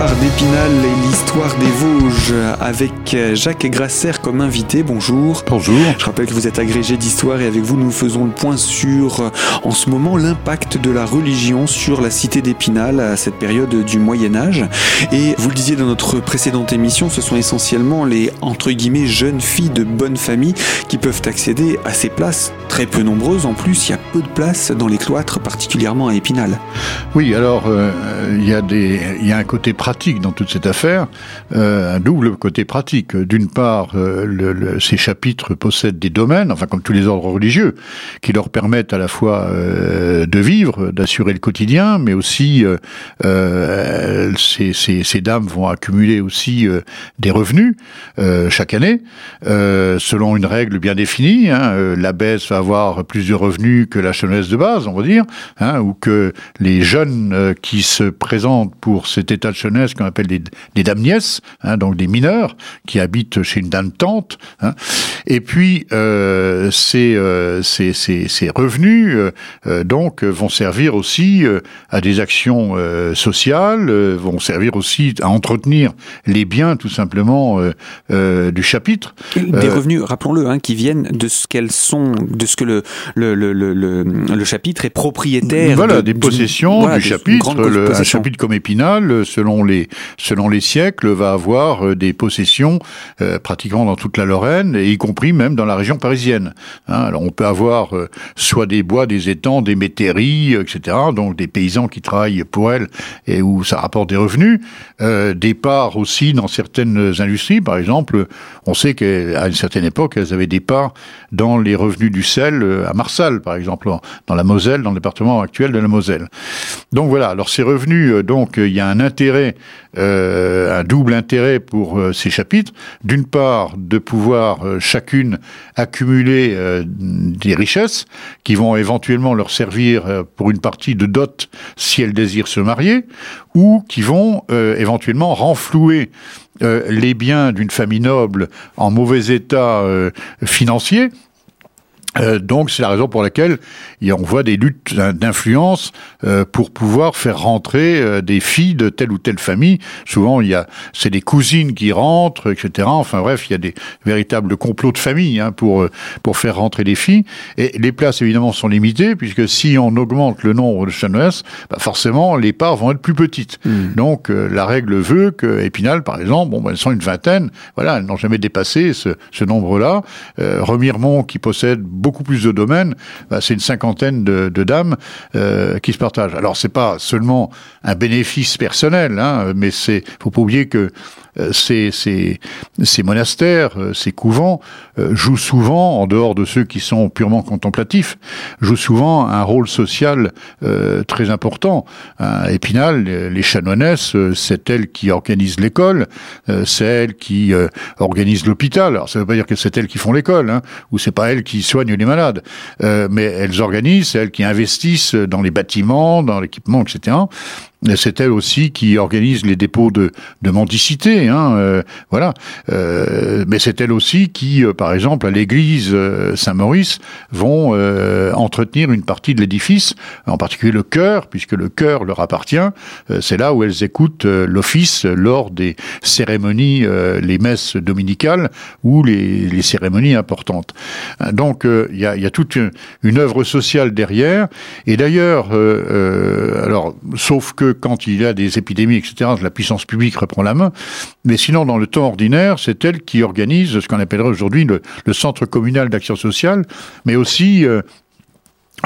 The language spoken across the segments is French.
l'histoire d'Épinal et l'histoire des Vosges avec Jacques Grasser comme invité. Bonjour. Bonjour. Je rappelle que vous êtes agrégé d'histoire et avec vous nous faisons le point sur en ce moment l'impact de la religion sur la cité d'Épinal à cette période du Moyen Âge. Et vous le disiez dans notre précédente émission, ce sont essentiellement les entre guillemets jeunes filles de bonne famille qui peuvent accéder à ces places très peu nombreuses. En plus, il y a peu de places dans les cloîtres, particulièrement à Épinal. Oui, alors euh, il y a des, il y a un côté pratique dans toute cette affaire, euh, un double côté pratique. D'une part, euh, ces chapitres possèdent des domaines, enfin comme tous les ordres religieux, qui leur permettent à la fois euh, de vivre, d'assurer le quotidien, mais aussi ces, ces, ces, dames vont accumuler aussi des revenus chaque année, selon une règle bien définie. Hein, L'abbesse va avoir plus de revenus que la chanoise de base, on va dire, hein, ou que les jeunes qui se présentent pour cet état de jeunesse qu'on appelle des, des dames nièces, hein, donc des mineurs qui habitent chez une dame tante. Hein. Et puis euh, ces, euh, ces, ces, ces, revenus euh, donc vont servir aussi à des actions sociales, vont servir aussi à entretenir les biens tout simplement du chapitre. Des revenus, rappelons-le, hein, qui viennent de ce qu'elles sont, de ce que le le, le, le, le, chapitre est propriétaire. Voilà, de, des possessions voilà, du chapitre. Le, un chapitre comme Épinal, selon les selon les siècles, va avoir des possessions euh, pratiquement dans toute la Lorraine, et y compris même dans la région parisienne. Hein, alors on peut avoir euh, soit des bois, des étangs, des métairies, etc. Donc des paysans qui travaillent pour elles et où ça rapporte des revenus. Euh, des parts aussi dans certaines industries, par exemple, on sait qu'à une certaine époque, elles avaient des parts dans les revenus du sel à Marsal, par exemple, dans la Moselle, dans le département actuel de la Moselle. Donc voilà. Alors ces revenus, donc il y a un intérêt, un double intérêt pour ces chapitres. D'une part, de pouvoir euh, chacune accumuler euh, des richesses qui vont éventuellement leur servir euh, pour une partie de dot si elles désirent se marier, ou qui vont éventuellement renflouer les biens d'une famille noble en mauvais état financier euh, donc c'est la raison pour laquelle on voit des luttes d'influence euh, pour pouvoir faire rentrer euh, des filles de telle ou telle famille. Souvent il y a c'est des cousines qui rentrent, etc. Enfin bref, il y a des véritables complots de famille hein, pour pour faire rentrer des filles. Et les places évidemment sont limitées puisque si on augmente le nombre de chanoinesses, bah forcément les parts vont être plus petites. Mmh. Donc la règle veut que Épinal par exemple, bon ben, elles sont une vingtaine, voilà, elles n'ont jamais dépassé ce, ce nombre-là. Remiremont qui possède beaucoup plus de domaines, bah, c'est une cinquantaine de, dames euh, qui se partagent. Alors c'est pas seulement un bénéfice personnel, hein, mais c'est faut pas oublier que ces, ces, ces, monastères, euh, ces couvents euh, jouent souvent, en dehors de ceux qui sont purement contemplatifs, jouent souvent un rôle social euh, très important. À Épinal, les chanoinesses, c'est elles qui organisent l'école, c'est elles qui organisent l'hôpital. Alors ça ne veut pas dire que c'est elles qui font l'école, hein, ou c'est pas elles qui soignent les malades, mais elles organisent, c'est elles qui investissent dans les bâtiments, dans l'équipement, etc c'est elle aussi qui organise les dépôts de, mendicité, hein, euh, voilà. Euh, mais c'est elle aussi qui, euh, par exemple, à l'église euh, Saint-Maurice, vont entretenir une partie de l'édifice, en particulier le chœur, puisque le chœur leur appartient. c'est là où elles écoutent l'office lors des cérémonies, les messes dominicales ou les, les cérémonies importantes. Donc, il y a, y, a, toute une, une, œuvre sociale derrière. Et d'ailleurs, alors, sauf que quand il y a des épidémies, etc., la puissance publique reprend la main. Mais sinon, dans le temps ordinaire, c'est elle qui organise ce qu'on appellerait aujourd'hui le, le, centre communal d'action sociale, mais aussi euh,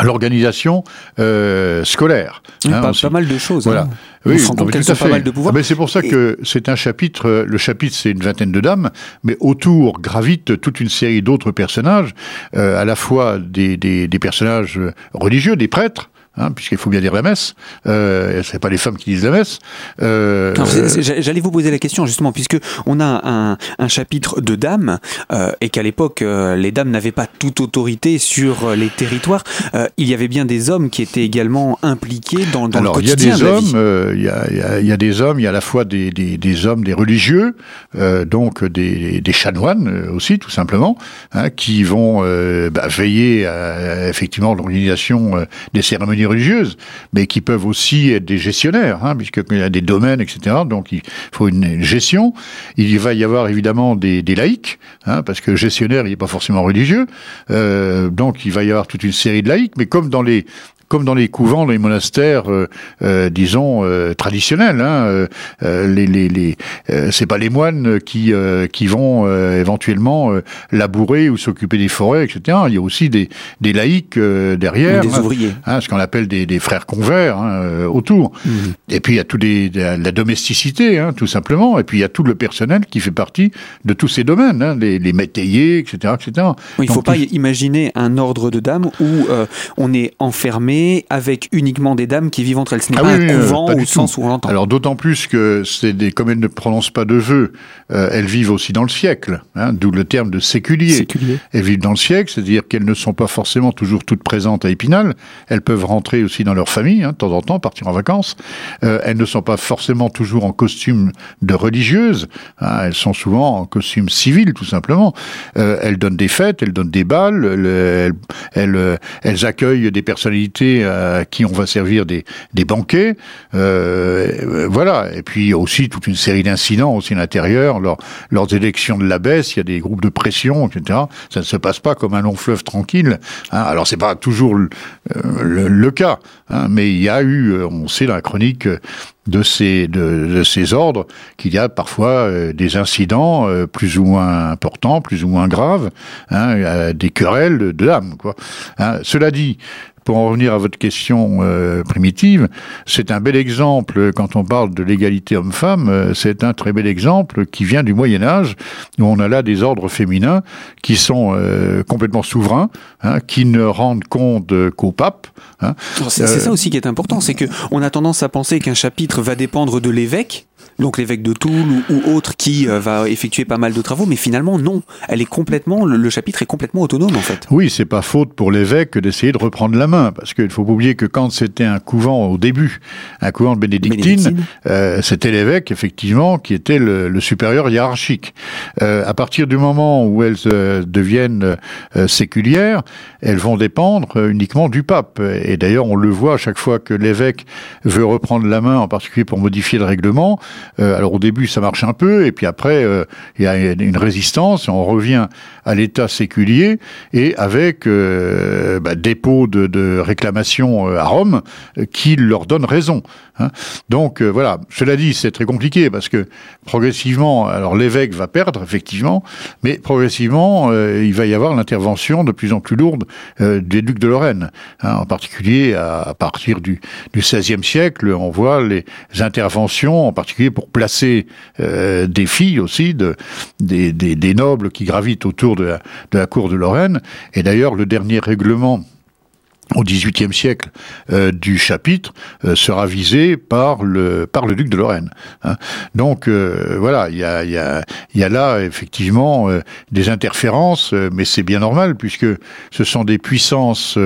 l'organisation euh, scolaire. hein, pas, pas, mal de choses. Voilà. Hein. Oui, On. Pas mal de pouvoir. Ah, mais c'est pour ça Et... que c'est un chapitre. euh, Le chapitre, c'est une vingtaine de dames, mais autour gravite toute une série d'autres personnages, euh, à la fois des, des, des personnages religieux, des prêtres, Hein, puisqu'il faut bien dire la messe. Euh, c'est pas les femmes qui disent la messe. Euh, J'allais vous poser la question justement, puisque on a un, un chapitre de dames euh, et qu'à l'époque euh, les dames n'avaient pas toute autorité sur les territoires. Euh, il y avait bien des hommes qui étaient également impliqués dans, dans Alors, le Il quotidien. y a des hommes. euh, Il y, a, il, y a, il y, a, des hommes. Il y a à la fois des, des, des hommes, des religieux, euh, donc des, des chanoines aussi, tout simplement, hein, qui vont bah, veiller à effectivement l'organisation des cérémonies religieuses, mais qui peuvent aussi être des gestionnaires, hein, puisqu'il y a des domaines, etc. Donc il faut une, gestion. Il va y avoir évidemment des, des laïcs, hein, parce que gestionnaire, il n'est pas forcément religieux. Euh, donc il va y avoir toute une série de laïcs, mais comme dans les comme dans les couvents, dans les monastères, euh, euh, disons euh, traditionnels. Hein, les, les, les c'est pas les moines qui qui vont éventuellement labourer ou s'occuper des forêts, etc. Il y a aussi des, des laïcs derrière, des ouvriers, hein, ce qu'on appelle des, des frères convers hein, autour. Mmh. Et puis il y a tout des, la domesticité, hein, tout simplement. Et puis il y a tout le personnel qui fait partie de tous ces domaines, hein, les, les métayers, etc., etc. il ne faut pas imaginer un ordre de dames où on est enfermé avec uniquement des dames qui vivent entre elles. Ce n'est ah pas un couvent au sens où on l'entend. Alors d'autant plus que c'est des, comme elles ne prononcent pas de vœux, euh, elles vivent aussi dans le siècle, hein, d'où le terme de séculier. Elles vivent dans le siècle, c'est-à-dire qu'elles ne sont pas forcément toujours toutes présentes à Épinal. Elles peuvent rentrer aussi dans leur famille, hein, de temps en temps, partir en vacances. Euh, elles ne sont pas forcément toujours en costume de religieuses. Hein, elles sont souvent en costume civil, tout simplement. Euh, elles donnent des fêtes, elles donnent des balles, elles, elles, elles accueillent des personnalités à qui on va servir des, des banquets. Euh, voilà. Et puis aussi toute une série d'incidents aussi à l'intérieur. Lors, lors élections de la baisse, il y a des groupes de pression, etc. Ça ne se passe pas comme un long fleuve tranquille. Hein. Alors c'est pas toujours le, le, cas, hein, mais il y a eu, euh, on sait dans la chronique de ces, de, de ces ordres qu'il y a parfois euh, des incidents euh, plus ou moins importants, plus ou moins graves, hein, des querelles de, dames. Quoi. Hein. Cela dit, pour en revenir à votre question euh, primitive, c'est un bel exemple, quand on parle de l'égalité homme-femme, euh, c'est un très bel exemple qui vient du Moyen Âge, où on a là des ordres féminins qui sont euh, complètement souverains, hein, qui ne rendent compte qu'au pape. Hein. C'est ça aussi qui est important, c'est que on a tendance à penser qu'un chapitre va dépendre de l'évêque, donc l'évêque de Toul ou, autre qui euh, va effectuer pas mal de travaux, mais finalement non, elle est complètement, le, chapitre est complètement autonome en fait. Oui, c'est pas faute pour l'évêque d'essayer de reprendre la main, parce qu'il faut pas oublier que quand c'était un couvent au début, un couvent de bénédictine, euh, c'était l'évêque effectivement qui était le, supérieur hiérarchique. Euh, à partir du moment où elles deviennent séculières, elles vont dépendre uniquement du pape. Et d'ailleurs, on le voit à chaque fois que l'évêque veut reprendre la main, en particulier pour modifier le règlement. Euh, alors au début, ça marche un peu, et puis après, euh, il y a une résistance, on revient à l'état séculier, et avec euh, bah, dépôt de, de réclamation à Rome qui leur donne raison. Hein. Donc voilà, cela dit, c'est très compliqué, parce que progressivement, alors l'évêque va perdre, effectivement, mais progressivement, il va y avoir l'intervention de plus en plus lourde des ducs de Lorraine, hein, en particulier à, partir du, du XVIe siècle, on voit les interventions, en particulier pour placer euh, des filles aussi, de, des, des, des, nobles qui gravitent autour de la, de la cour de Lorraine. Et d'ailleurs, le dernier règlement au XVIIIe siècle euh, du chapitre euh, sera visé par le par le duc de Lorraine. Hein. Donc euh, voilà, il y a, y, a, y a là effectivement des interférences, mais c'est bien normal puisque ce sont des puissances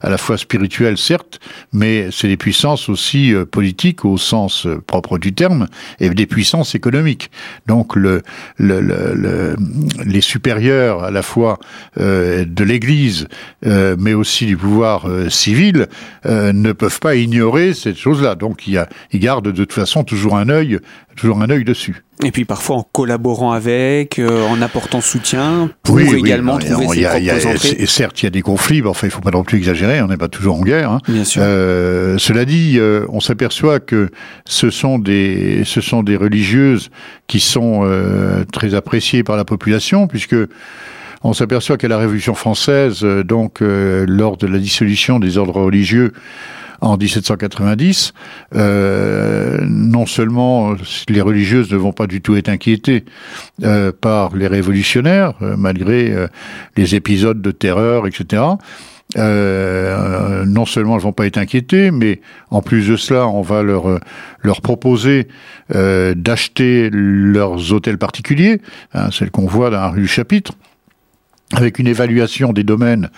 à la fois spirituelles certes, mais c'est des puissances aussi politiques au sens propre du terme et des puissances économiques. Donc le, le, le, les supérieurs à la fois de l'Église, mais aussi du pouvoir euh, civils euh, ne peuvent pas ignorer cette chose-là. Donc il ils gardent de toute façon toujours un œil, toujours un œil dessus. Et puis parfois en collaborant avec, euh, en apportant soutien pour également trouver ses propres Certes, il y a des conflits, mais enfin, il faut pas non plus exagérer, on n'est pas toujours en guerre. Hein. Bien sûr. cela dit, on s'aperçoit que ce sont des, ce sont des religieuses qui sont très appréciées par la population, puisque on s'aperçoit qu'à la Révolution française, euh, donc euh, lors de la dissolution des ordres religieux en 1790, euh, non seulement les religieuses ne vont pas du tout être inquiétées par les révolutionnaires, malgré les épisodes de terreur, etc. non seulement elles vont pas être inquiétées, mais en plus de cela, on va leur leur proposer d'acheter leurs hôtels particuliers, hein, celles qu'on voit dans la rue du chapitre, avec une évaluation des domaines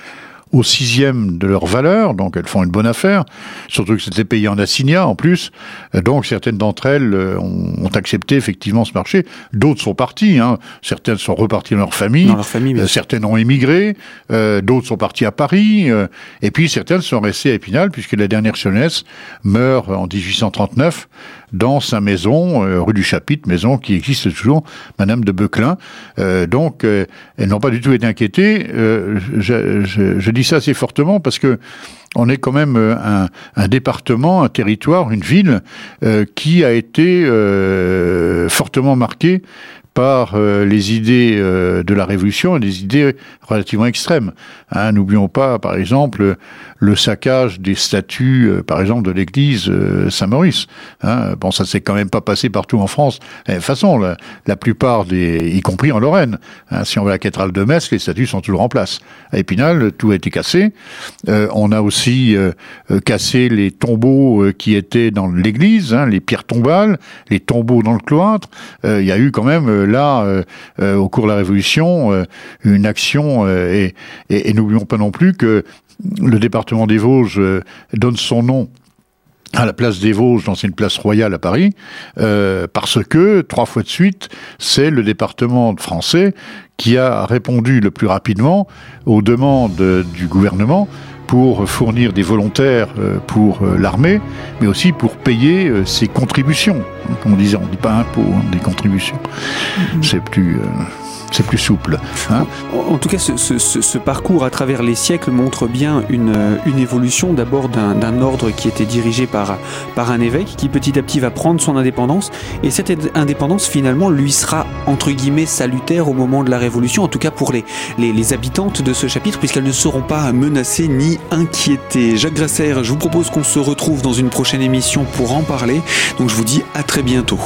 au sixième de leur valeur, donc elles font une bonne affaire, surtout que c'était payé en assignat en plus, donc certaines d'entre elles euh, ont, accepté effectivement ce marché, d'autres sont parties, hein. certaines sont reparties dans leur famille, dans leur famille euh, certaines ont émigré, euh, d'autres sont parties à Paris, et puis certaines sont restées à Épinal, puisque la dernière jeunesse meurt en 1839 dans sa maison, rue du Chapitre, maison qui existe toujours, Madame de Beuclin. donc, elles n'ont pas du tout été inquiétées. je, dis ça assez fortement parce que on est quand même euh, un, département, un territoire, une ville euh, qui a été euh, fortement marqué par euh, les idées euh, de la Révolution et des idées relativement extrêmes. Hein, N'oublions pas, par exemple, le saccage des statues, euh, par exemple, de l'église Saint-Maurice. Hein. Bon, ça s'est quand même pas passé partout en France. De toute façon, la, plupart des, y compris en Lorraine, hein, si on va à la cathédrale de Metz, les statues sont toujours en place. À Épinal, tout a été cassé. on a aussi cassé les tombeaux qui étaient dans l'église, hein, les pierres tombales, les tombeaux dans le cloître. Il y a eu quand même là, euh, euh, au cours de la Révolution, euh, une action, et, n'oublions pas non plus que le département des Vosges donne son nom à la place des Vosges, une place royale à Paris, parce que, trois fois de suite, c'est le département français qui a répondu le plus rapidement aux demandes du gouvernement pour fournir des volontaires euh, pour euh, l'armée, mais aussi pour payer euh, ses contributions. Comme on disait, on ne dit pas impôts, hein, des contributions. Mm-hmm. C'est plus c'est plus souple. Hein. en, tout cas, ce, parcours à travers les siècles montre bien une, une évolution d'abord d'un ordre qui était dirigé par, par un évêque qui petit à petit va prendre son indépendance et cette indépendance finalement lui sera entre guillemets salutaire au moment de la Révolution, en tout cas pour les, les, les habitantes de ce chapitre puisqu'elles ne seront pas menacées ni inquiétées. Jacques Grasser, je vous propose qu'on se retrouve dans une prochaine émission pour en parler, donc je vous dis à très bientôt.